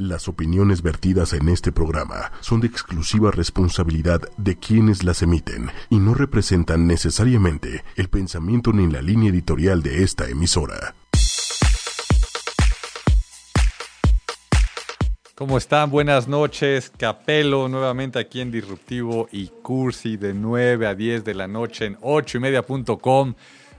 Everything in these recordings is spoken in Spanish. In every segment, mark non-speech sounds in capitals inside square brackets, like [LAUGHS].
Las opiniones vertidas en este programa son de exclusiva responsabilidad de quienes las emiten y no representan necesariamente el pensamiento ni la línea editorial de esta emisora. ¿Cómo están? Buenas noches. Capelo nuevamente aquí en Disruptivo y Cursi de 9 a 10 de la noche en 8 y media.com.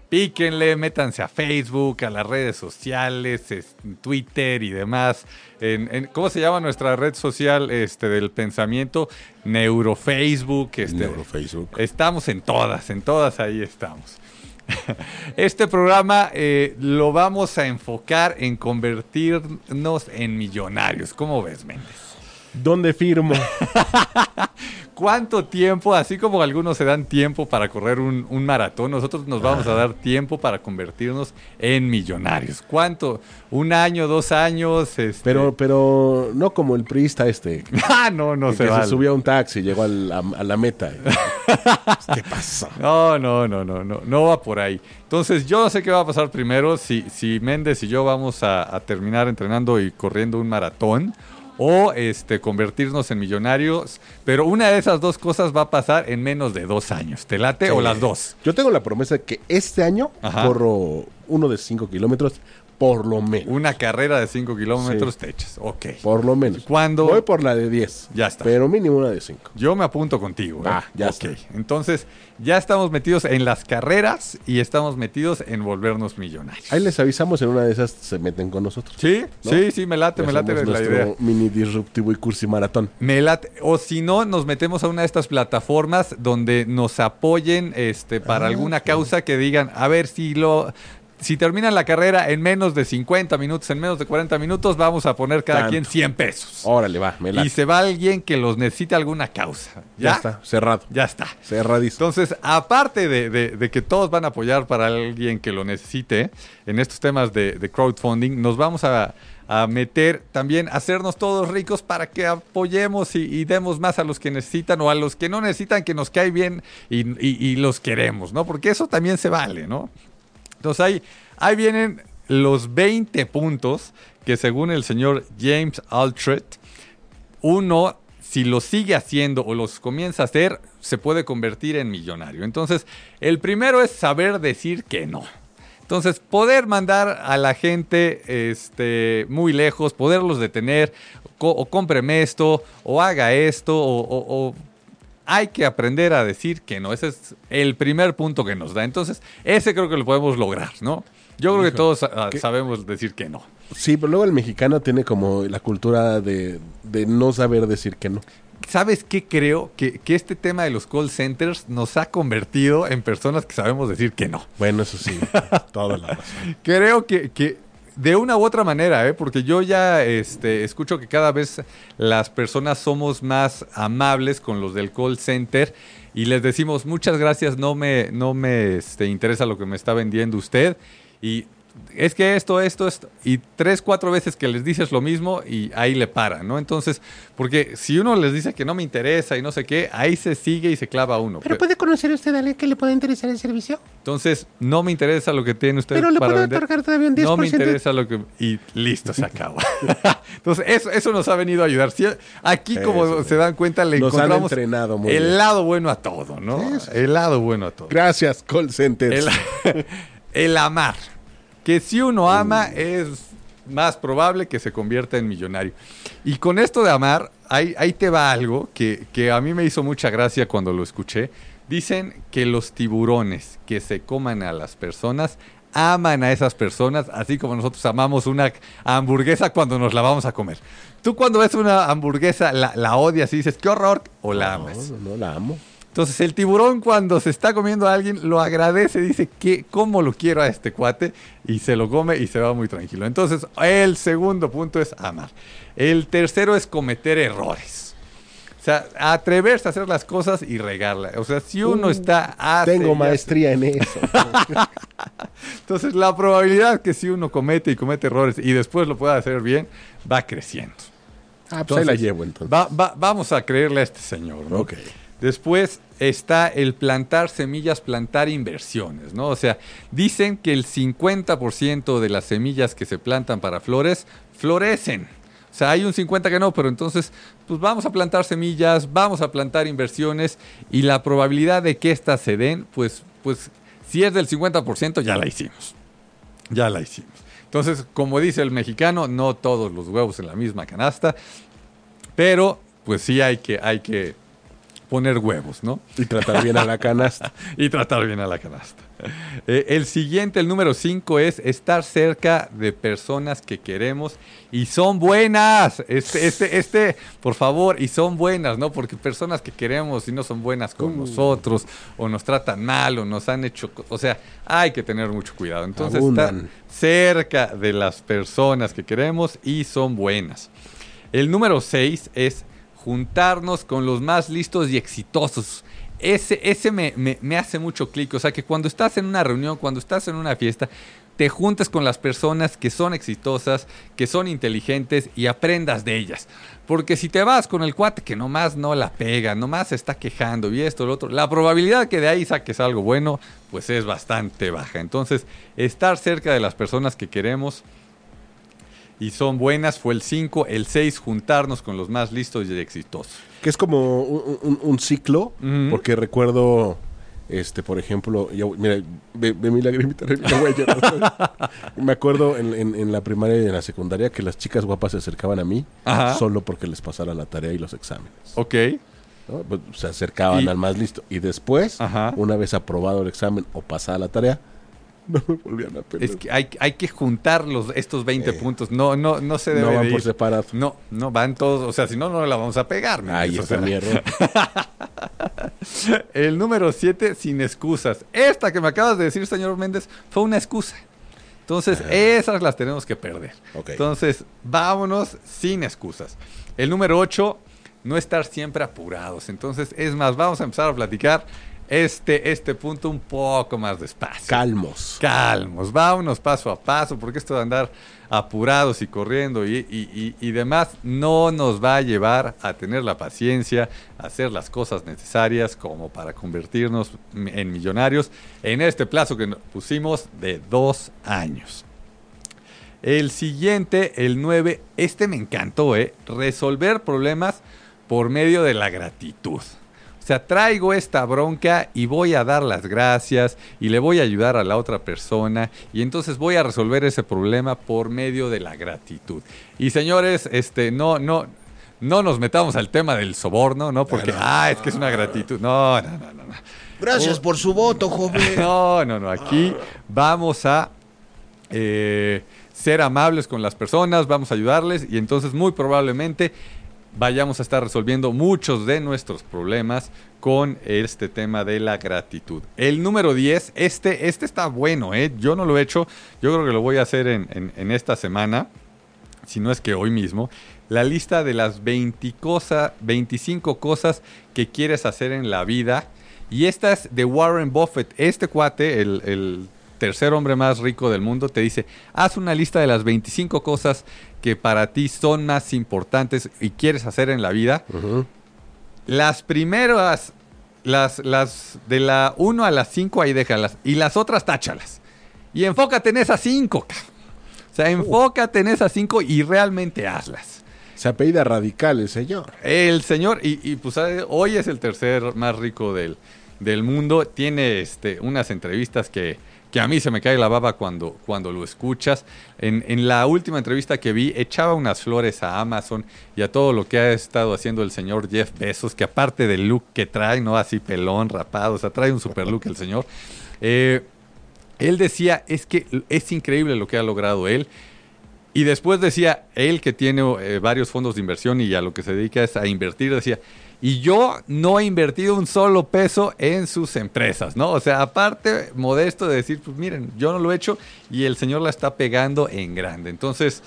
Píquenle, métanse a Facebook, a las redes sociales, en Twitter y demás. En, ¿Cómo se llama nuestra red social este, del pensamiento? Neurofacebook. Este, Neurofacebook. Estamos en todas, en todas ahí estamos. [LAUGHS] Este programa eh, lo vamos a enfocar en convertirnos en millonarios. ¿Cómo ves, Méndez? ¿Dónde firmo? [LAUGHS] ¿Cuánto tiempo, así como algunos se dan tiempo para correr un, maratón, nosotros nos vamos a dar tiempo para convertirnos en millonarios? ¿Cuánto? ¿Un año, dos años? Este... Pero, pero no como el priista este. [LAUGHS] ah, no, no se se subió a un taxi, llegó a la, meta. [LAUGHS] ¿Qué pasó? No, no, no, no, no, no va por ahí. Entonces, yo no sé qué va a pasar primero, si, si Méndez y yo vamos a, a terminar entrenando y corriendo un maratón o este, convertirnos en millonarios. Pero una de esas dos cosas va a pasar en menos de dos años. ¿Te late o las dos? Yo tengo la promesa de que este año corro uno de cinco kilómetros por lo menos. Una carrera de 5 kilómetros te echas. Ok. Por lo menos. ¿Cuándo? Voy por la de 10. Ya está. Pero mínimo una de 5. Yo me apunto contigo. Ah, ya está. Entonces, ya estamos metidos en las carreras y estamos metidos en volvernos millonarios. Ahí les avisamos, en una de esas se meten con nosotros. Sí, sí, sí, me late, me late la idea. mini disruptivo y cursi maratón. Me late. O si no, nos metemos a una de estas plataformas donde nos apoyen este, para ah, alguna causa que digan, a ver si lo si terminan la carrera en menos de 50 minutos, en menos de 40 minutos, vamos a poner cada quien 100 pesos. Órale, va, me Y se va alguien que los necesite alguna causa. ¿Ya? está, cerrado. Ya está. Cerradísimo. Entonces, aparte de, que todos van a apoyar para alguien que lo necesite en estos temas de, crowdfunding, nos vamos a, meter también, a hacernos todos ricos para que apoyemos y, demos más a los que necesitan o a los que no necesitan, que nos cae bien y, y los queremos, ¿no? Porque eso también se vale, ¿no? Entonces ahí, ahí vienen los 20 puntos que según el señor James Altret, uno, si lo sigue haciendo o los comienza a hacer, se puede convertir en millonario. Entonces, el primero es saber decir que no. Entonces, poder mandar a la gente este, muy lejos, poderlos detener, o cómpreme esto, o haga esto, o hay que aprender a decir que no. Ese es el primer punto que nos da. Entonces, ese creo que lo podemos lograr, ¿no? Yo creo que todos ah, sabemos decir que no. Sí, pero luego el mexicano tiene como la cultura de, no saber decir que no. ¿Sabes qué creo? Que, que, este tema de los call centers nos ha convertido en personas que sabemos decir que no. Bueno, eso sí, [LAUGHS] toda la razón. Creo que, que de una u otra manera, ¿eh? porque yo ya este, escucho que cada vez las personas somos más amables con los del call center y les decimos muchas gracias, no me, no me este, interesa lo que me está vendiendo usted y es que esto, esto, esto, y tres, cuatro veces que les dices lo mismo y ahí le paran, ¿no? Entonces, porque si uno les dice que no me interesa y no sé qué, ahí se sigue y se clava uno. ¿Pero, puede conocer usted a alguien que le pueda interesar el servicio? Entonces, no me interesa lo que tiene usted Pero le puedo otorgar todavía un 10%. No me interesa lo que... Y listo, se acaba. [LAUGHS] Entonces, eso, eso nos ha venido a ayudar. aquí, como se dan cuenta, le nos encontramos entrenado el lado bueno a todo, ¿no? El lado bueno a todo. Gracias, call centers. el, [LAUGHS] el amar que si uno ama es más probable que se convierta en millonario. Y con esto de amar, ahí, ahí te va algo que, que, a mí me hizo mucha gracia cuando lo escuché. Dicen que los tiburones que se coman a las personas aman a esas personas, así como nosotros amamos una hamburguesa cuando nos la vamos a comer. Tú cuando ves una hamburguesa, la, la odias y dices, qué horror, o la amas. No, no la amo. Entonces el tiburón cuando se está comiendo a alguien lo agradece, dice que cómo lo quiero a este cuate y se lo come y se va muy tranquilo. Entonces el segundo punto es amar. El tercero es cometer errores. O sea, atreverse a hacer las cosas y regarla. O sea, si uno uh, está... tengo maestría en eso. [LAUGHS] Entonces la probabilidad que si uno comete y comete errores y después lo pueda hacer bien, va creciendo. Ah, pues ahí la llevo entonces. vamos a creerle a este señor. ¿no? Ok. Después está el plantar semillas, plantar inversiones, ¿no? O sea, dicen que el 50% de las semillas que se plantan para flores florecen. O sea, hay un 50 que no, pero entonces, pues vamos a plantar semillas, vamos a plantar inversiones y la probabilidad de que éstas se den, pues, pues si es del 50%, ya la hicimos. Ya la hicimos. Entonces, como dice el mexicano, no todos los huevos en la misma canasta, pero pues sí hay que, hay que poner huevos, ¿no? Y tratar bien a la canasta. [LAUGHS] y tratar bien a la canasta. Eh, el siguiente, el número 5, es estar cerca de personas que queremos y son buenas. Este, este, este, por favor, y son buenas, ¿no? Porque personas que queremos y no son buenas con nosotros, o nos tratan mal, o nos han hecho. O sea, hay que tener mucho cuidado. Entonces, estar cerca de las personas que queremos y son buenas. El número 6 es juntarnos con los más listos y exitosos. Ese, ese me, me- hace mucho clic. O sea, que cuando estás en una reunión, cuando estás en una fiesta, te juntes con las personas que son exitosas, que son inteligentes y aprendas de ellas. Porque si te vas con el cuate que nomás no la pega, nomás se está quejando y esto, lo otro, la probabilidad que de ahí saques algo bueno, pues es bastante baja. Entonces, estar cerca de las personas que queremos y son buenas fue el 5, el 6, juntarnos con los más listos y exitosos. Que es como un, un- un ciclo, porque recuerdo, este, por ejemplo, voy- mira, ve, ve mi lagrimita, [LAUGHS] la voy a llorar. Me acuerdo en, en- en la primaria y en la secundaria que las chicas guapas se acercaban a mí Ajá. solo porque les pasara la tarea y los exámenes. Ok. ¿no? Pues, se acercaban Y- al más listo. Y después, Ajá. una vez aprobado el examen o pasada la tarea, [LAUGHS] no me volvían a pedir. Es que hay, hay que juntar los, estos 20 puntos. No, no, no se debe no van de por separado. No, no, van todos. O sea, si no, no la vamos a pegar. mi Ahí Dios, o está sea. mi error. [LAUGHS] El número 7, sin excusas. Esta que me acabas de decir, señor Méndez, fue una excusa. Entonces, esas las tenemos que perder. Entonces, vámonos sin excusas. El número 8, no estar siempre apurados. Entonces, es más, vamos a empezar a platicar este, este punto un poco más despacio. Calmos. Calmos, vámonos paso a paso, porque esto de andar apurados y corriendo y, y- y- y demás no nos va a llevar a tener la paciencia, a hacer las cosas necesarias como para convertirnos en millonarios en este plazo que nos pusimos de dos años. El siguiente, el 9, este me encantó, ¿eh? Resolver problemas por medio de la gratitud. Sea, traigo esta bronca y voy a dar las gracias y le voy a ayudar a la otra persona y entonces voy a resolver ese problema por medio de la gratitud. Y señores, este, no, no, no nos metamos al tema del soborno, ¿no? Porque, ah, es que es una gratitud. No, no, no, no. no. Gracias por su voto, joven. [LAUGHS] No, no, no. Aquí vamos a eh, ser amables con las personas, vamos a ayudarles y entonces muy probablemente vayamos a estar resolviendo muchos de nuestros problemas con este tema de la gratitud. El número 10, este, este está bueno, ¿eh? Yo no lo he hecho, yo creo que lo voy a hacer en, esta semana, si no es que hoy mismo, la lista de las 20 cosa- 25 cosas que quieres hacer en la vida. Y esta es de Warren Buffett. Este cuate, el, el tercer hombre más rico del mundo, te dice, haz una lista de las 25 cosas que para ti son más importantes y quieres hacer en la vida. Las primeras, las, las de la 1 a las 5 ahí déjalas. Y las otras táchalas. Y enfócate en esas 5. O sea, enfócate en esas 5 y realmente hazlas. Se apellida radical el señor. El señor, y, y, pues ¿sabe? hoy es el tercer más rico del, del mundo. Tiene este, unas entrevistas que, que a mí se me cae la baba cuando, cuando lo escuchas. En, en la última entrevista que vi, echaba unas flores a Amazon y a todo lo que ha estado haciendo el señor Jeff Bezos, que aparte del look que trae, no así pelón, rapado, o sea, trae un super look el señor. Eh, él decía, es que es increíble lo que ha logrado él. Y después decía, él que tiene eh, varios fondos de inversión y a lo que se dedica es a invertir, decía, y yo no he invertido un solo peso en sus empresas, ¿no? O sea, aparte, modesto de decir, pues miren, yo no lo he hecho y el señor la está pegando en grande. Entonces,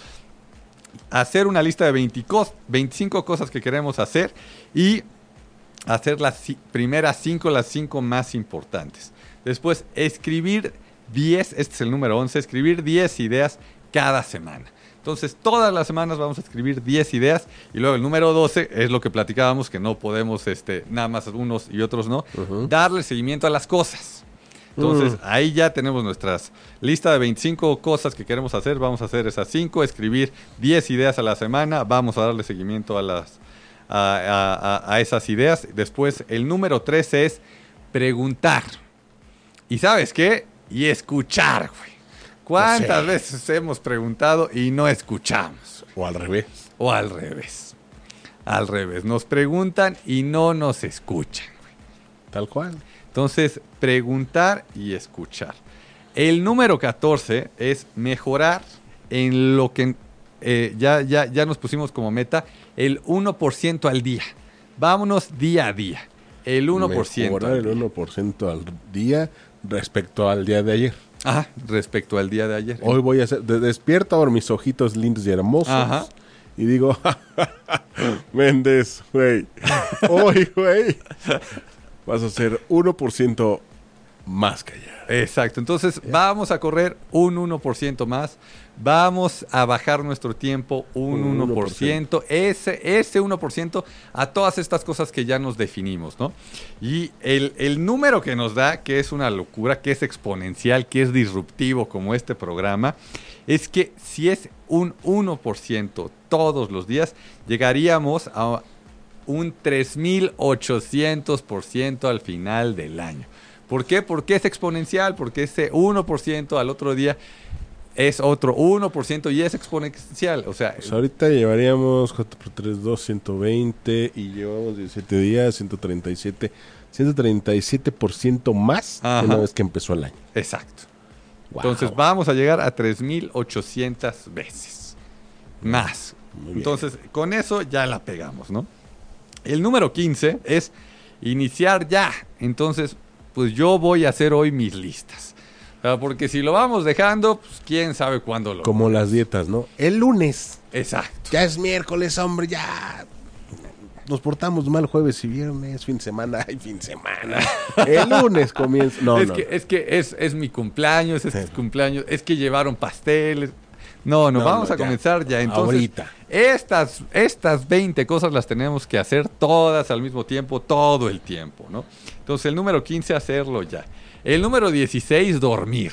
hacer una lista de 20 cos- 25 cosas que queremos hacer y hacer las primeras 5, las 5 más importantes. Después, escribir 10, este es el número 11, escribir 10 ideas cada semana. Entonces, todas las semanas vamos a escribir 10 ideas y luego el número 12 es lo que platicábamos, que no podemos, este, nada más unos y otros no, darle seguimiento a las cosas. Entonces, ahí ya tenemos nuestras lista de 25 cosas que queremos hacer. Vamos a hacer esas 5, escribir 10 ideas a la semana. Vamos a darle seguimiento a, las, a, a- a- esas ideas. Después, el número 3 es preguntar. ¿Y sabes qué? Y escuchar, güey. ¿Cuántas veces hemos preguntado y no escuchamos? O al revés. O al revés. Al revés. Nos preguntan y no nos escuchan. Tal cual. Entonces, preguntar y escuchar. El número 14 es mejorar en lo que eh, ya, ya, ya nos pusimos como meta, el 1% al día. Vámonos día a día. El 1%. Mejorar el día. 1% al día respecto al día de ayer. Ajá, respecto al día de ayer. Hoy voy a hacer, de- despierto ahora mis ojitos lindos y hermosos. Ajá. Y digo, [LAUGHS] Méndez, güey. [LAUGHS] Hoy, güey. Vas a ser 1% más que ayer. Exacto, entonces vamos a correr un 1% más, vamos a bajar nuestro tiempo un Un 1%, ese, ese 1% a todas estas cosas que ya nos definimos, ¿no? Y el, el número que nos da, que es una locura, que es exponencial, que es disruptivo como este programa, es que si es un 1% todos los días, llegaríamos a un 3.800% al final del año. ¿Por qué? Porque es exponencial, porque ese 1% al otro día es otro 1% y es exponencial. O sea, Pues ahorita llevaríamos 4 por 3, 2, 120 y llevamos 17 días, 137, 137% más Ajá. una vez que empezó el año. exacto. Wow. Entonces vamos a llegar a 3.800 veces más. Entonces, con eso ya la pegamos, ¿no? El número 15 es iniciar ya. Entonces, pues yo voy a hacer hoy mis listas. Porque si lo vamos dejando, pues quién sabe cuándo lo... Como las dietas, ¿no? El lunes. Exacto. Ya es miércoles, hombre, ya. Nos portamos mal jueves y viernes, fin de semana, ay, fin de semana. El lunes comienza. No, es, no. que, es que es, es mi cumpleaños, es Sí. cumpleaños, es que llevaron pasteles. No, no, No, vamos no, a ya. comenzar ya. Entonces, Ahorita. Estas, estas 20 cosas las tenemos que hacer todas al mismo tiempo, todo el tiempo, ¿no? Entonces, el número 15, hacerlo ya. El número 16, dormir.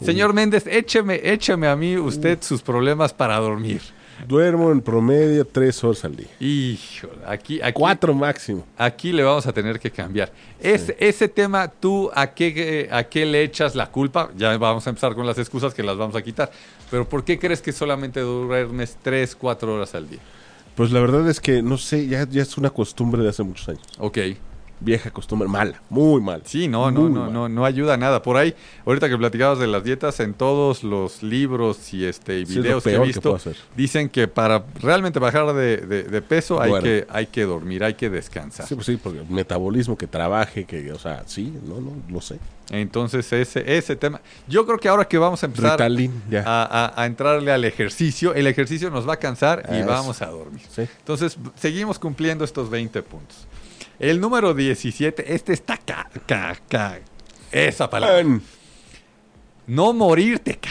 Señor Méndez, écheme, écheme a mí usted sus problemas para dormir. Duermo en promedio tres horas al día. Híjole, aquí, aquí, Cuatro máximo. aquí le vamos a tener que cambiar. Ese, ese tema, ¿tú a qué, a qué le echas la culpa? Ya vamos a empezar con las excusas que las vamos a quitar. Pero ¿por qué crees que solamente duermes 3, 4 horas al día? Pues la verdad es que, no sé, ya, ya es una costumbre de hace muchos años. Ok. Vieja costumbre, mala, muy mala. Sí, no, no, no, no, no ayuda a nada. Por ahí, ahorita que platicabas de las dietas, en todos los libros y este y Sí, videos que he que visto, dicen que para realmente bajar de, de- de peso hay que, hay que dormir, hay que descansar. Sí, pues sí, porque el metabolismo que trabaje, que, o sea, sí, no, no, lo sé. Entonces, ese, ese tema. Yo creo que ahora que vamos a empezar Ritalin, ya. a, a- a entrarle al ejercicio, el ejercicio nos va a cansar y Eso. vamos a dormir. Sí. Entonces, seguimos cumpliendo estos 20 puntos. El número 17, este está ca, ca, ca- esa palabra. No morirte, ca.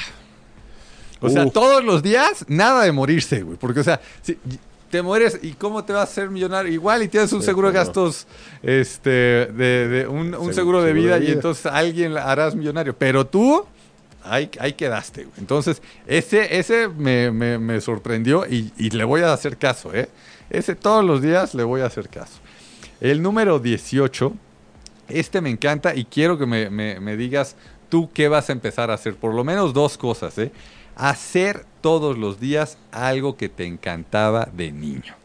O sea, todos los días, nada de morirse, güey. Porque, o sea, si te mueres, ¿y cómo te vas a hacer millonario? Igual y tienes un Sí, seguro de claro. gastos, este, de, de un, un Seguro- seguro de vida, de y entonces alguien harás millonario. Pero tú, ahí, ahí quedaste, güey. Entonces, ese, ese me, me- me sorprendió y, y le voy a hacer caso, ¿eh? Ese todos los días le voy a hacer caso. El número 18, este me encanta y quiero que me, me- me digas tú qué vas a empezar a hacer. Por lo menos dos cosas, ¿eh? Hacer todos los días algo que te encantaba de niño.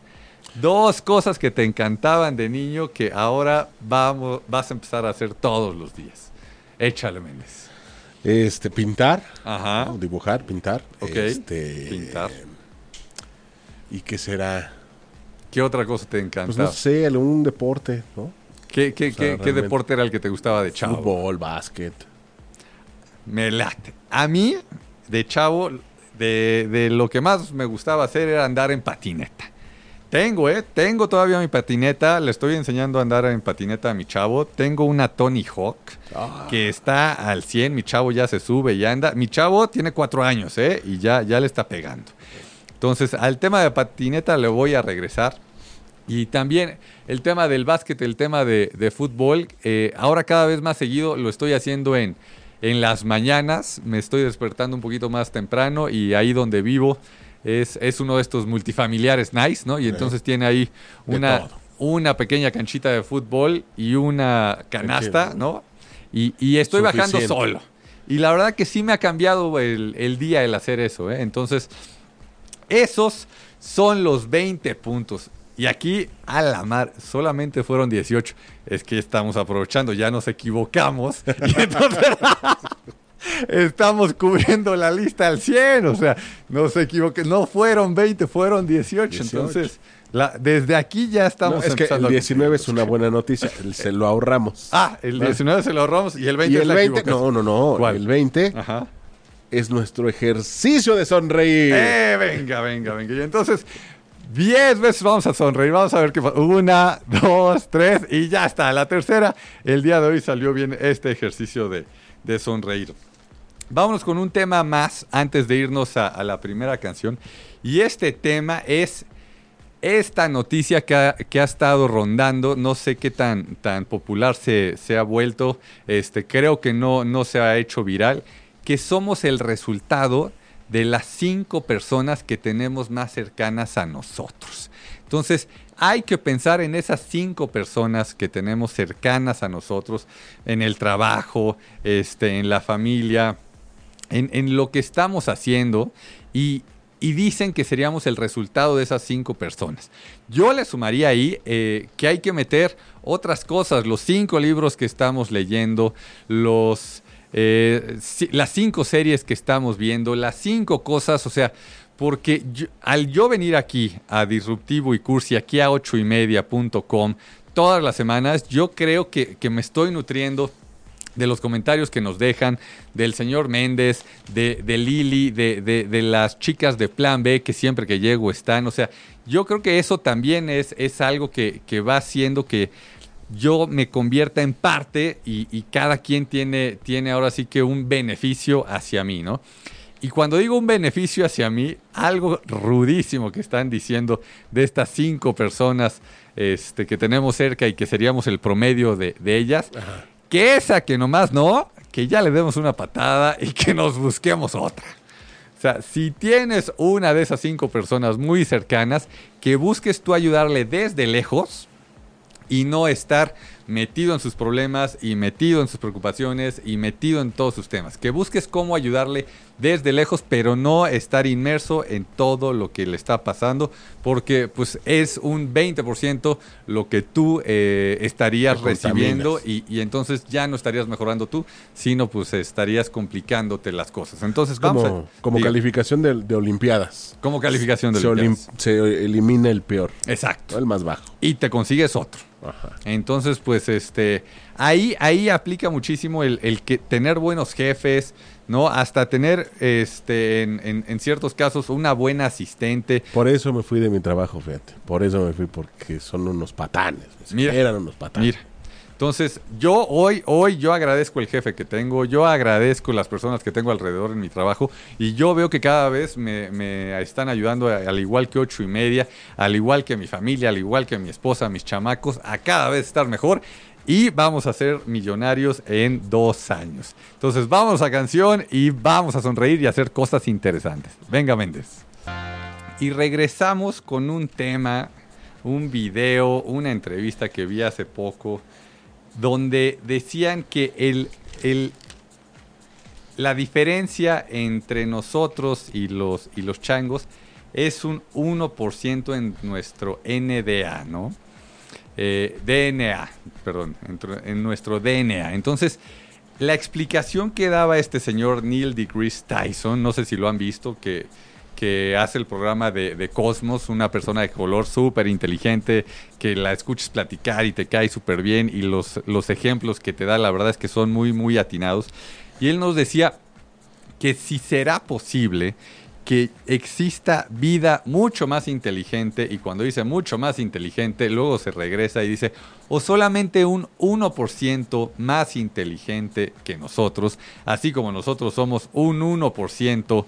Dos cosas que te encantaban de niño que ahora vamos, vas a empezar a hacer todos los días. Échale, Méndez. Este, pintar, Ajá. ¿no? dibujar, pintar. Ok, Este, pintar. ¿Y qué será? ¿Qué otra cosa te Pues encantaba? no sé, algún deporte, ¿no? ¿Qué, qué- o sea, qué- qué realmente- deporte era el que te gustaba de chavo? Fútbol, básquet. Me late. A mí, de chavo, de, de lo que más me gustaba hacer era andar en patineta. Tengo, ¿eh? Tengo todavía mi patineta. Le estoy enseñando a andar en patineta a mi chavo. Tengo una Tony Hawk Ah. que está al 100. Mi chavo ya se sube y anda. Mi chavo tiene cuatro años, ¿eh? Y ya, ya le está pegando. Entonces, al tema de patineta le voy a regresar. Y también el tema del básquet, el tema de, de fútbol, eh, ahora cada vez más seguido lo estoy haciendo en, en las mañanas, me estoy despertando un poquito más temprano y ahí donde vivo es, es uno de estos multifamiliares nice, ¿no? Y entonces tiene ahí una, una pequeña canchita de fútbol y una canasta. ¿no? Y, y estoy bajando Suficiente. solo. Y la verdad que sí me ha cambiado el, el día el hacer eso, ¿eh? Entonces, esos son los 20 puntos. Y aquí, a la mar, solamente fueron 18. Es que estamos aprovechando, ya nos equivocamos. [LAUGHS] Y entonces [LAUGHS] estamos cubriendo la lista al 100. O sea, no se equivoque. No fueron 20, fueron 18. 18. Entonces, la- desde aquí ya No, estamos es que empezando el a 19 es cumplir. una buena noticia. el- Se lo ahorramos. Ah, el 19 se lo ahorramos y el 20 y es el la 20, equivocación. no, no, no. ¿Cuál? El 20 Ajá. Es nuestro ejercicio de sonreír. Eh, venga, venga, venga. Y entonces, 10 veces vamos a sonreír. Vamos a ver qué pasa. Una, dos, tres y ya está. La tercera, el día de hoy salió bien este ejercicio de, de sonreír. Vámonos con un tema más antes de irnos a, la primera canción. Y este tema es esta noticia que ha, que ha estado rondando, no sé qué tan, tan popular se, se ha vuelto, este, creo que no, no se ha hecho viral, que somos el resultado de las cinco personas que tenemos más cercanas a nosotros. Entonces, hay que pensar en esas cinco personas que tenemos cercanas a nosotros, en el trabajo, este, en la familia, en, en lo que estamos haciendo y, y dicen que seríamos el resultado de esas cinco personas. Yo le sumaría ahí eh, que hay que meter otras cosas, los cinco libros que estamos leyendo, los, eh, las cinco series que estamos viendo, las cinco cosas, o sea, porque al yo venir aquí a Disruptivo y Cursi, aquí a 8 y media.com, todas las semanas, yo creo que, que me estoy nutriendo de los comentarios que nos dejan, del señor Méndez, de, de Lili, de, de- de las chicas de Plan B que siempre que llego están. O sea, yo creo que eso también es, es algo que, que va haciendo que yo me convierta en parte y, y cada quien tiene, tiene ahora sí que un beneficio hacia mí, ¿no? Y cuando digo un beneficio hacia mí, algo rudísimo que están diciendo de estas cinco personas este, que tenemos cerca y que seríamos el promedio de, de ellas, que esa que nomás no, que ya le demos una patada y que nos busquemos otra. O sea, si tienes una de esas cinco personas muy cercanas, que busques tú ayudarle desde lejos y no estar metido en sus problemas y metido en sus preocupaciones y metido en todos sus temas. Que busques cómo ayudarle desde lejos, pero no estar inmerso en todo lo que le está pasando, porque pues es un 20% lo que tú eh, estarías recibiendo y, y entonces ya no estarías mejorando tú, sino pues estarías complicándote las cosas. Entonces vamos Como, a... como calificación de, de Olimpiadas. como calificación de Se, olim- se elimina el peor, Exacto. el más bajo. Y te consigues otro. Ajá. Entonces, pues, este, ahí, ahí aplica muchísimo el, el que tener buenos jefes, ¿no? Hasta tener, este, en, en- en ciertos casos, una buena asistente. Por eso me fui de mi trabajo, fíjate. Por eso me fui, porque son unos patanes. Mira. Eran unos patanes. Mira. Entonces, yo hoy, hoy yo agradezco el jefe que tengo, yo agradezco las personas que tengo alrededor en mi trabajo y yo veo que cada vez me, me están ayudando, al igual que ocho y media, al igual que mi familia, al igual que mi esposa, mis chamacos, a cada vez estar mejor y vamos a ser millonarios en dos años. Entonces, vamos a canción y vamos a sonreír y hacer cosas interesantes. Venga, Méndez. Y regresamos con un tema, un video, una entrevista que vi hace poco, donde decían que el, el- la diferencia entre nosotros y los, y los changos es un 1% en nuestro NDA, ¿no? Eh, DNA, perdón, en nuestro DNA. Entonces, la explicación que daba este señor Neil deGrasse Tyson, no sé si lo han visto, que, que hace el programa de, de Cosmos, una persona de color súper inteligente, que la escuches platicar y te cae súper bien, y los, los ejemplos que te da, la verdad es que son muy, muy atinados. Y él nos decía que si será posible que exista vida mucho más inteligente, y cuando dice mucho más inteligente, luego se regresa y dice, o solamente un 1% más inteligente que nosotros, así como nosotros somos un 1%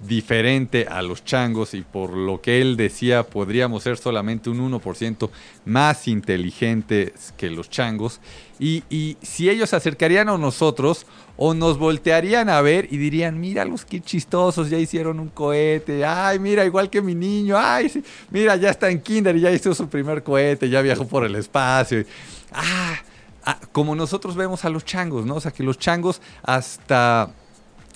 diferente a los changos y por lo que él decía podríamos ser solamente un 1% más inteligentes que los changos y, y si ellos se acercarían a nosotros o nos voltearían a ver y dirían, mira los qué chistosos, ya hicieron un cohete, ay, mira, igual que mi niño, ay, sí, mira, ya está en kinder y ya hizo su primer cohete, ya viajó por el espacio. Ah, ah, como nosotros vemos a los changos, ¿no? O sea, que los changos hasta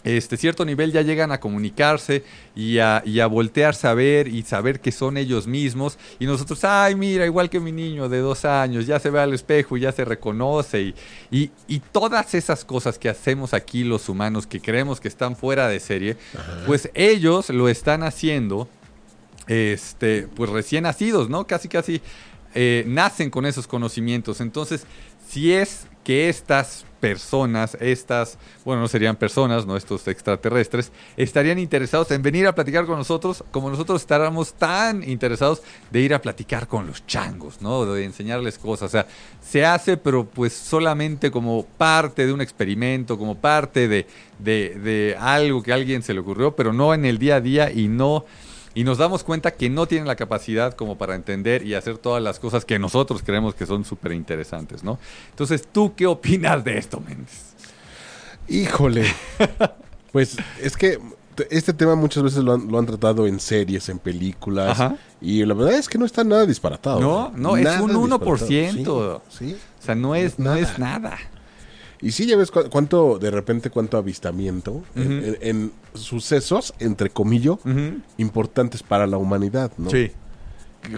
este cierto nivel ya llegan a comunicarse y a, y a voltearse a ver y saber que son ellos mismos. Y nosotros, ay, mira, igual que mi niño de dos años, ya se ve al espejo y ya se reconoce. Y, y, y todas esas cosas que hacemos aquí los humanos, que creemos que están fuera de serie, pues ellos lo están haciendo, este, pues recién nacidos, ¿no? Casi, casi eh, nacen con esos conocimientos. Entonces, si es que estas personas, estas, bueno, no serían personas, no estos extraterrestres, estarían interesados en venir a platicar con nosotros, como nosotros estábamos tan interesados de ir a platicar con los changos, ¿no? De enseñarles cosas. O sea, se hace, pero pues solamente como parte de un experimento, como parte de, de, de algo que a alguien se le ocurrió, pero no en el día a día y no y nos damos cuenta que no tienen la capacidad como para entender y hacer todas las cosas que nosotros creemos que son súper interesantes, ¿no? Entonces, ¿tú qué opinas de esto, Méndez? Híjole. [LAUGHS] pues es que este tema muchas veces lo han, lo han tratado en series, en películas. Ajá. Y la verdad es que no está nada disparatado. No, no, es un disparatado. 1%. Sí, sí. O sea, no es, no es nada. Y sí, ya ves cu- cuánto, de repente, cuánto avistamiento en- Ujú. en, en sucesos, entre comillas, importantes para la humanidad, ¿no? Sí.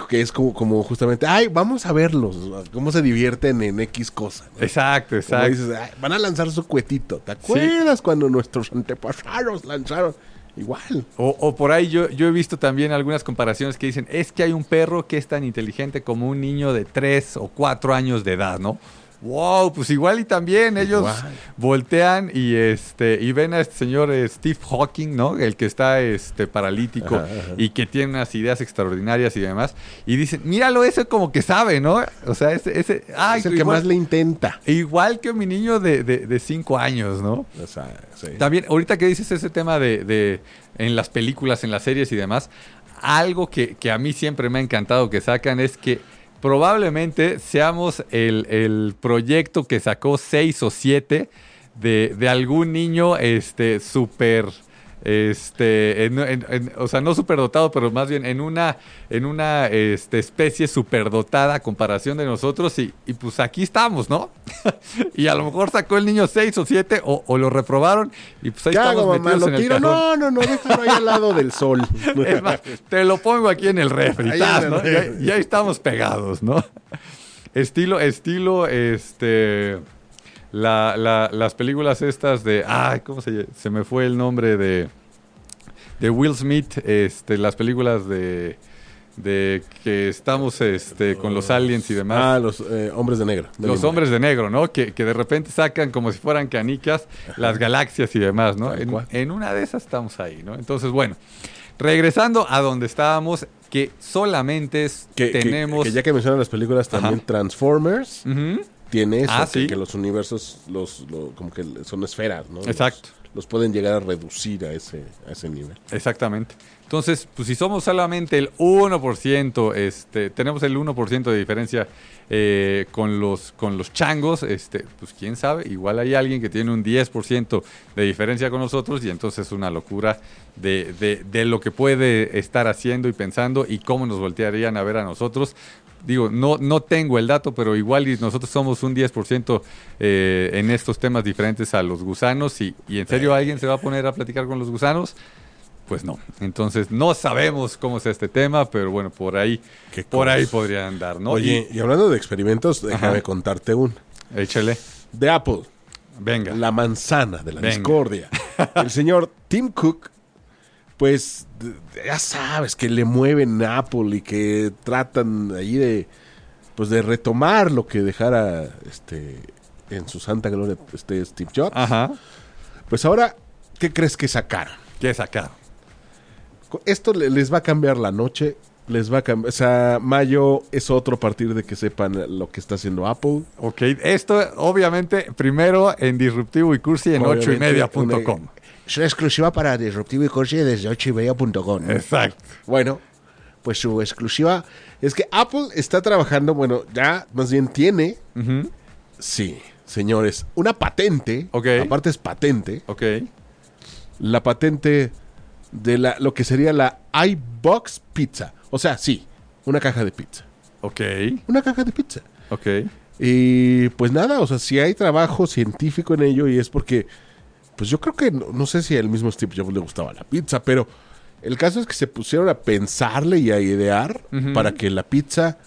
Que- es como, como justamente, ay, vamos a verlos, cómo se divierten en X cosa. ¿no? Exacto, exacto. dices, "Ay, van a lanzar su cuetito. ¿Te acuerdas cuando nuestros antepasados lanzaron? Igual. O, o por ahí yo, yo he visto también algunas comparaciones que dicen, es que hay un perro que es tan inteligente como un niño de 3 o 4 años de edad, ¿no? Wow, pues igual y también ellos voltean y este y ven a este señor eh, Steve Hawking, ¿no? El que está este paralítico Ajá, ajá. y que tiene unas ideas extraordinarias y demás. Y dicen, míralo, ese como que sabe, ¿no? O sea, ese, ese ay, es el que igual, más le intenta. igual que mi niño de, de, de cinco años, ¿no? O sea, sí. También, ahorita que dices ese tema de, de- en las películas, en las series y demás, algo que, que a mí siempre me ha encantado que sacan es que probablemente seamos el, el proyecto que sacó seis o siete de, de algún niño este súper este en- en- en- o sea no superdotado pero más bien en una en una este, especie superdotada a comparación de nosotros y, y pues aquí estamos no [LAUGHS] y a lo mejor sacó el niño seis o siete o, o lo reprobaron y pues ahí ¿Qué estamos hago, mamá? metidos ¿Lo en el cajón. No, no, no, déjalo ahí al lado del sol. [LAUGHS] Es más, te lo pongo aquí en el refri, ¿no? Y ahí- y ahí estamos pegados, ¿no? Estilo, estilo, este. La, la- las películas estas de. Ay, ¿cómo se Se me fue el nombre de. De Will Smith, este, las películas de. De que estamos este, con los aliens y demás. Ah, los eh, hombres de negro. de Los hombres de negro, ¿no? Que, que de repente sacan como si fueran canicas las galaxias y demás, ¿no? En, una de esas estamos ahí, ¿no? Entonces, bueno, regresando a donde estábamos, que solamente es- Que, tenemos... que ya que mencionan las películas, también Ajá. Transformers Ujú, tiene eso, Ah, que, los universos los, lo- como que son esferas, ¿no? Exacto. Los, los pueden llegar a reducir a ese, a ese nivel. Exactamente. Entonces, pues si somos solamente el 1%, este, tenemos el 1% de diferencia eh, con, los, con los changos, este, pues quién sabe, igual hay alguien que tiene un 10% de diferencia con nosotros y entonces es una locura de, de- de lo que puede estar haciendo y pensando y cómo nos voltearían a ver a nosotros. Digo, no, no tengo el dato, pero igual y nosotros somos un 10% eh, en estos temas diferentes a los gusanos y, y en serio alguien se va a poner a platicar con los gusanos. Pues no. Entonces no sabemos cómo es este tema, pero bueno, por ahí, por ahí podría andar, ¿no? Oye, y hablando de experimentos, déjame Ajá. contarte un. Échale. De Apple, Venga. la manzana de la Venga. discordia. [LAUGHS] El señor Tim Cook, pues ya sabes que le mueven Apple y que tratan ahí de pues de retomar lo que dejara este en su santa gloria este Steve Jobs. Ajá. Pues ahora, ¿qué crees que sacaron? ¿Qué sacaron? Esto le- les va a cambiar la noche, les va a cambiar, o sea, mayo es otro a partir de que sepan lo que está haciendo Apple. Ok, esto obviamente primero en Disruptivo y Cursi en 8 y media punto una- com. Es una exclusiva para Disruptivo y Cursi desde 8ymedia.com. Exacto. Bueno, pues su exclusiva es que Apple está trabajando, bueno, ya más bien tiene, sí, señores, una patente, Ok. aparte es patente, Ok. la patente de la, lo que sería la iBox Pizza. O sea, sí, una caja de pizza. Ok. Una caja de pizza. Ok. Y pues nada, o sea, si hay trabajo científico en ello y es porque, pues yo creo que, no, no sé si al mismo Steve Jobs le gustaba la pizza, pero el caso es que se pusieron a pensarle y a idear para que la pizza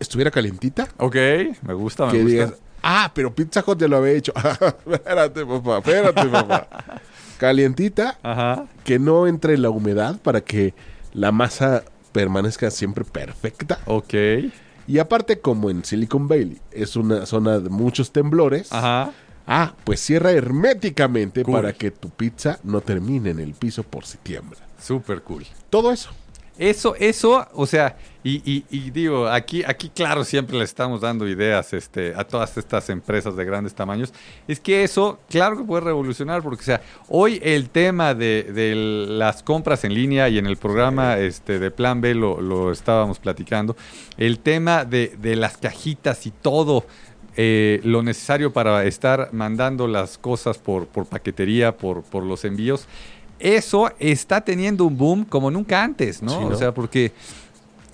estuviera calientita. Ok. Me gusta, me que gusta. digas, ah, pero Pizza Hut ya lo había hecho. [LAUGHS] espérate, papá, espérate, papá. [LAUGHS] Calientita, Ajá. que no entre la humedad para que la masa permanezca siempre perfecta. Ok. Y aparte, como en Silicon Valley es una zona de muchos temblores, Ajá. Ah, pues cierra herméticamente Cool. para que tu pizza no termine en el piso por si tiembla. Súper cool. Todo eso. Eso, eso, o sea, y, y- y digo, aquí, aquí claro, siempre le estamos dando ideas este, a todas estas empresas de grandes tamaños. Es que eso, claro que puede revolucionar, porque, o sea, hoy el tema de, de las compras en línea y en el programa este, de Plan B lo, lo estábamos platicando, el tema de, de las cajitas y todo. Eh, lo necesario para estar mandando las cosas por, por paquetería, por, por los envíos, eso está teniendo un boom como nunca antes, ¿no? Sí, ¿no? O sea, porque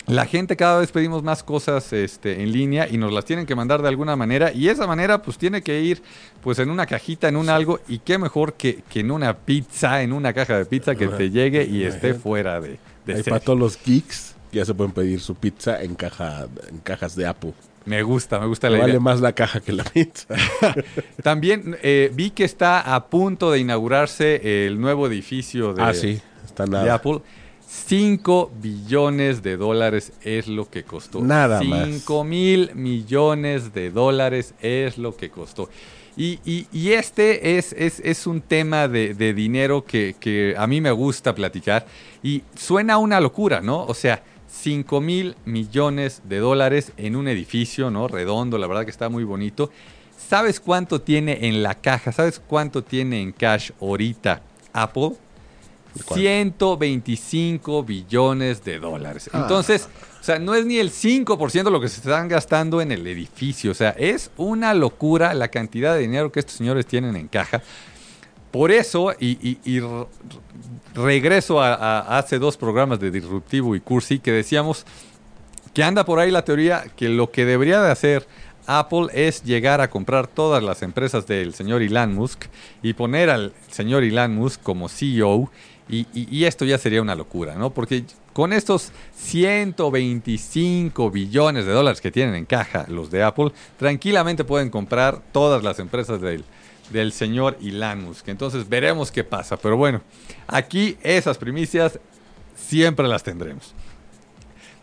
la gente cada vez pedimos más cosas este, en línea y nos las tienen que mandar de alguna manera y esa manera pues tiene que ir pues en una cajita, en un algo y qué mejor que, que en una pizza, en una caja de pizza que te llegue y esté fuera de, de Ahí para todos los geeks ya se pueden pedir su pizza en, caja, en cajas de Apple. Me gusta, me gusta la Vale idea. más la caja que la pizza. [LAUGHS] También eh, vi que está a punto de inaugurarse el nuevo edificio de, ah, sí. Está de nada. Apple. 5 billones de dólares es lo que costó. Nada más. 5 mil millones de dólares es lo que costó. Y, y- y este es, es- es un tema de, de dinero que, que a mí me gusta platicar. Y suena una locura, ¿no? O sea, 5 mil millones de dólares en un edificio, ¿no? Redondo, la verdad que está muy bonito. ¿Sabes cuánto tiene en la caja? ¿Sabes cuánto tiene en cash ahorita Apple? ¿Cuánto? 125 billones de dólares. Entonces, o sea, no es ni el 5% de lo que se están gastando en el edificio. O sea, es una locura la cantidad de dinero que estos señores tienen en caja. Por eso, y, regreso a, hace dos programas de Disruptivo y Cursi, que decíamos que anda por ahí la teoría que lo que debería de hacer Apple es llegar a comprar todas las empresas del señor Elon Musk y poner al señor Elon Musk como CEO y esto ya sería una locura, ¿no? Porque con estos 125 billones de dólares que tienen en caja los de Apple, tranquilamente pueden comprar todas las empresas del, del señor Elon Musk. Entonces veremos qué pasa. Pero bueno, aquí esas primicias siempre las tendremos.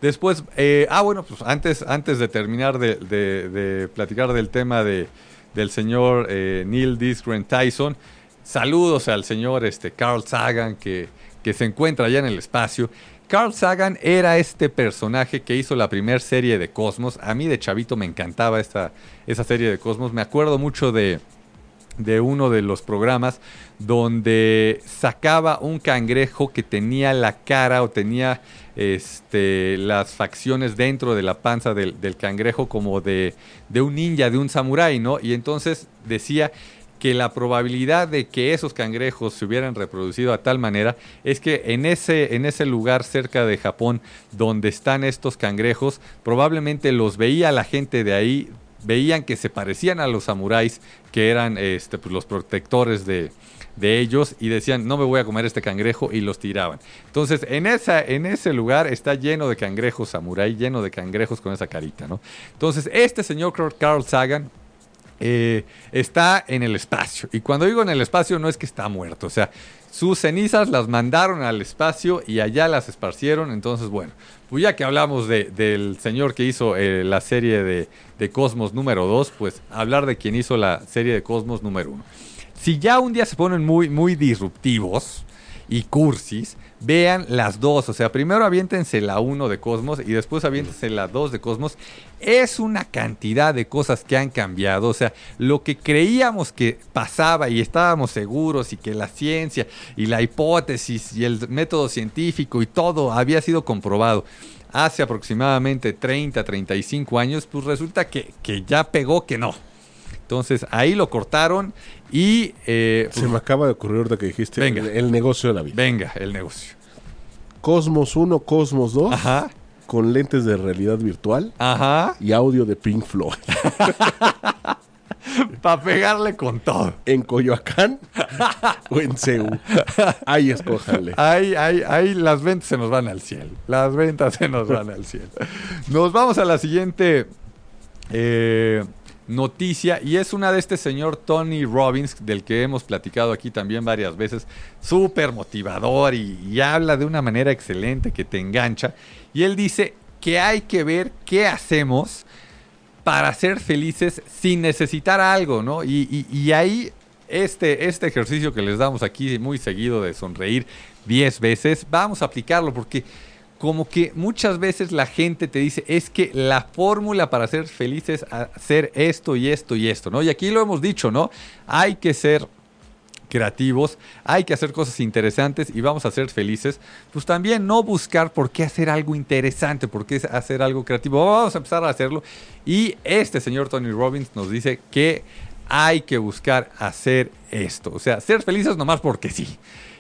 Después, eh, ah, bueno, pues antes, antes de terminar de, de- platicar del tema de, del señor eh, Neil deGrasse Tyson, saludos al señor este, Carl Sagan que, que se encuentra allá en el espacio. Carl Sagan era este personaje que hizo la primera serie de Cosmos. A mí de chavito me encantaba esta, esa serie de Cosmos. Me acuerdo mucho de, de uno de los programas donde sacaba un cangrejo que tenía la cara o tenía este, las facciones dentro de la panza del, del cangrejo como de, de un ninja, de un samurái, ¿no? Y entonces decía que la probabilidad de que esos cangrejos se hubieran reproducido a tal manera es que en ese, en ese lugar cerca de Japón donde están estos cangrejos, probablemente los veía la gente de ahí, veían que se parecían a los samuráis, que eran este, pues, los protectores de, de ellos, y decían, no me voy a comer este cangrejo, y los tiraban. Entonces, en, esa, en ese lugar está lleno de cangrejos samurái, lleno de cangrejos con esa carita, ¿no? Entonces, este señor Carl Sagan, eh, está en el espacio. Y cuando digo en el espacio no es que está muerto, o sea, sus cenizas las mandaron al espacio y allá las esparcieron. Entonces, bueno, pues ya que hablamos de- del señor que hizo eh, la serie de, de Cosmos número 2, pues hablar de quien hizo la serie de Cosmos número 1. Si ya un día se ponen muy, muy disruptivos y cursis, vean las dos. O sea, primero aviéntense la 1 de Cosmos y después aviéntense la 2 de Cosmos. Es una cantidad de cosas que han cambiado. O sea, lo que creíamos que pasaba y estábamos seguros y que la ciencia y la hipótesis y el método científico y todo había sido comprobado hace aproximadamente 30, 35 años, pues resulta que, que ya pegó que no. Entonces ahí lo cortaron y... eh, Se me acaba de ocurrir ahorita que dijiste Venga. el, el negocio de la vida. venga, el negocio. Cosmos 1, Cosmos 2, Ajá, con lentes de realidad virtual ajá, y audio de Pink Floyd. [LAUGHS] para pegarle con todo. en Coyoacán o en Ceú. Ahí escójanle. Ahí, ahí, ahí las ventas se nos van al cielo. Las ventas se nos van al cielo. Nos vamos a la siguiente eh, noticia y es una de este señor Tony Robbins, del que hemos platicado aquí también varias veces. Súper motivador y, habla de una manera excelente que te engancha. Y él dice que hay que ver qué hacemos para ser felices sin necesitar algo, ¿no? Y, y- y ahí este, este ejercicio que les damos aquí muy seguido de sonreír 10 veces, vamos a aplicarlo porque como que muchas veces la gente te dice, es que la fórmula para ser feliz es hacer esto y esto y esto, ¿no? Y aquí lo hemos dicho, ¿no? Hay que ser creativos, hay que hacer cosas interesantes y vamos a ser felices, pues también no buscar por qué hacer algo interesante, por qué hacer algo creativo, vamos a empezar a hacerlo. Y este señor Tony Robbins nos dice que hay que buscar hacer esto, o sea, ser felices nomás porque sí.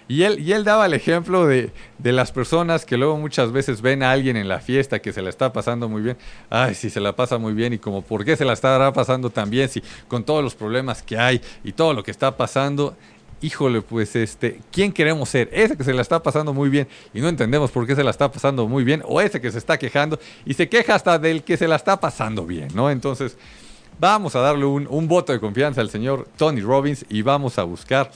Y él, y él daba el ejemplo de, de las personas que luego muchas veces ven a alguien en la fiesta que se la está pasando muy bien. Ay, si se la pasa muy bien y como por qué se la estará pasando tan bien, si con todos los problemas que hay y todo lo que está pasando, híjole, pues este, ¿quién queremos ser? ¿Ese que se la está pasando muy bien y no entendemos por qué se la está pasando muy bien? ¿O ese que se está quejando y se queja hasta del que se la está pasando bien, ¿no? Entonces, vamos a darle un, un voto de confianza al señor Tony Robbins y vamos a buscar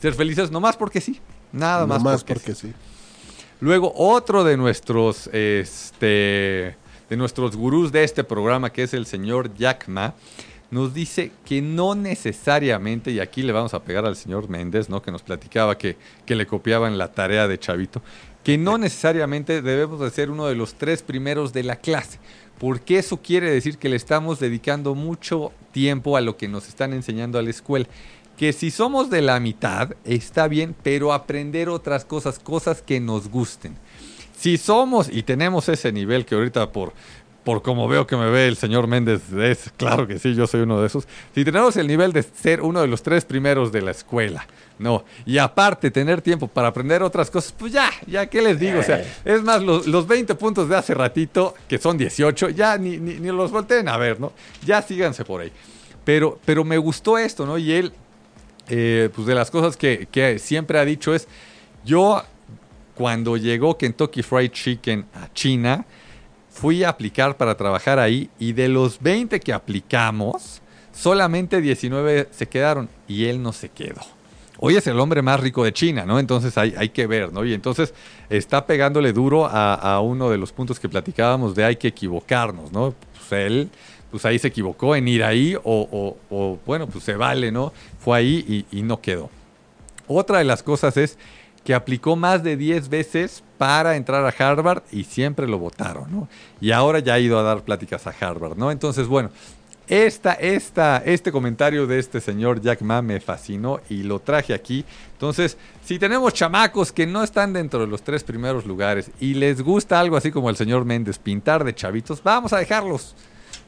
ser felices nomás porque sí. Nada más, Nomás porque, porque sí. sí. Luego, otro de nuestros, este, de nuestros gurús de este programa, que es el señor Jack Ma, nos dice que no necesariamente, y aquí le vamos a pegar al señor Méndez, ¿no? que nos platicaba que, que le copiaban la tarea de Chavito, que no necesariamente debemos de ser uno de los tres primeros de la clase, porque eso quiere decir que le estamos dedicando mucho tiempo a lo que nos están enseñando a la escuela. Que si somos de la mitad, está bien, pero aprender otras cosas, cosas que nos gusten. Si somos y tenemos ese nivel que ahorita por, por como veo que me ve el señor Méndez, es claro que sí, yo soy uno de esos. Si tenemos el nivel de ser uno de los tres primeros de la escuela, no, y aparte tener tiempo para aprender otras cosas, pues ya, ya, ¿qué les digo? O sea, es más, los, los 20 puntos de hace ratito, que son 18, ya ni, ni, ni los volteen a ver, ¿no? Ya síganse por ahí. Pero, pero me gustó esto, ¿no? Y él, eh, pues de las cosas que, que siempre ha dicho es, yo cuando llegó Kentucky Fried Chicken a China, fui a aplicar para trabajar ahí y de los 20 que aplicamos, solamente 19 se quedaron y él no se quedó. Hoy es el hombre más rico de China, ¿no? Entonces hay, hay que ver, ¿no? Y entonces está pegándole duro a, a uno de los puntos que platicábamos de hay que equivocarnos, ¿no? Pues él, pues ahí se equivocó en ir ahí o, bueno, pues se vale, ¿no? Fue ahí y, y no quedó. Otra de las cosas es que aplicó más de 10 veces para entrar a Harvard y siempre lo votaron, ¿no? Y ahora ya ha ido a dar pláticas a Harvard, ¿no? Entonces, bueno, esta, esta, este comentario de este señor Jack Ma me fascinó y lo traje aquí. Entonces, si tenemos chamacos que no están dentro de los tres primeros lugares y les gusta algo así como el señor Méndez, pintar de chavitos, vamos a dejarlos.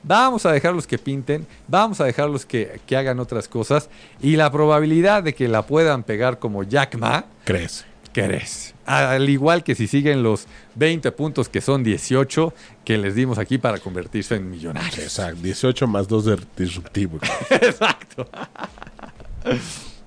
Vamos a dejarlos que pinten, vamos a dejarlos que, que hagan otras cosas y la probabilidad de que la puedan pegar como Jack Ma Crece. crece. Al igual que si siguen los 20 puntos que son 18 que les dimos aquí para convertirse en millonarios. Exacto. 18 más 2 de disruptivo. [LAUGHS] Exacto. [LAUGHS]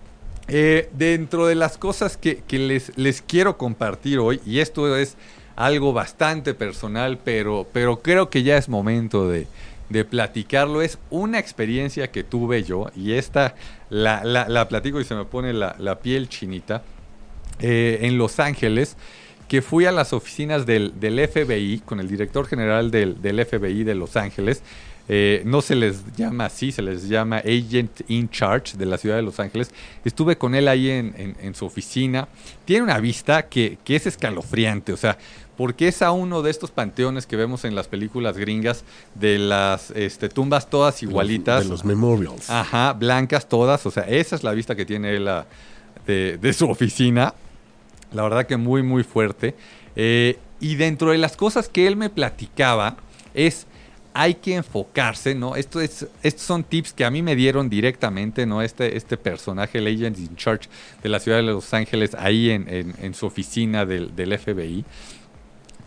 Eh, dentro de las cosas que, que les, les quiero compartir hoy, y esto es algo bastante personal, pero, pero creo que ya es momento de, de platicarlo, es una experiencia que tuve yo, y esta la, la- la platico y se me pone la, la piel chinita, eh, en Los Ángeles, que fui a las oficinas del, del FBI con el director general del, del FBI de Los Ángeles. eh, no se les llama así, se les llama Agent in Charge de la ciudad de Los Ángeles. Estuve con él ahí en, en- en su oficina. Tiene una vista que, que es escalofriante, o sea, porque es a uno de estos panteones que vemos en las películas gringas de las este, tumbas todas igualitas. De los memorials. Ajá, blancas todas. O sea, esa es la vista que tiene él ah, de, de su oficina. La verdad que muy, muy fuerte. Eh, y dentro de las cosas que él me platicaba es, hay que enfocarse, ¿no? Esto es, estos son tips que a mí me dieron directamente, ¿no? Este, este personaje, agent in charge de la ciudad de Los Ángeles, ahí en, en- en su oficina del, del FBI,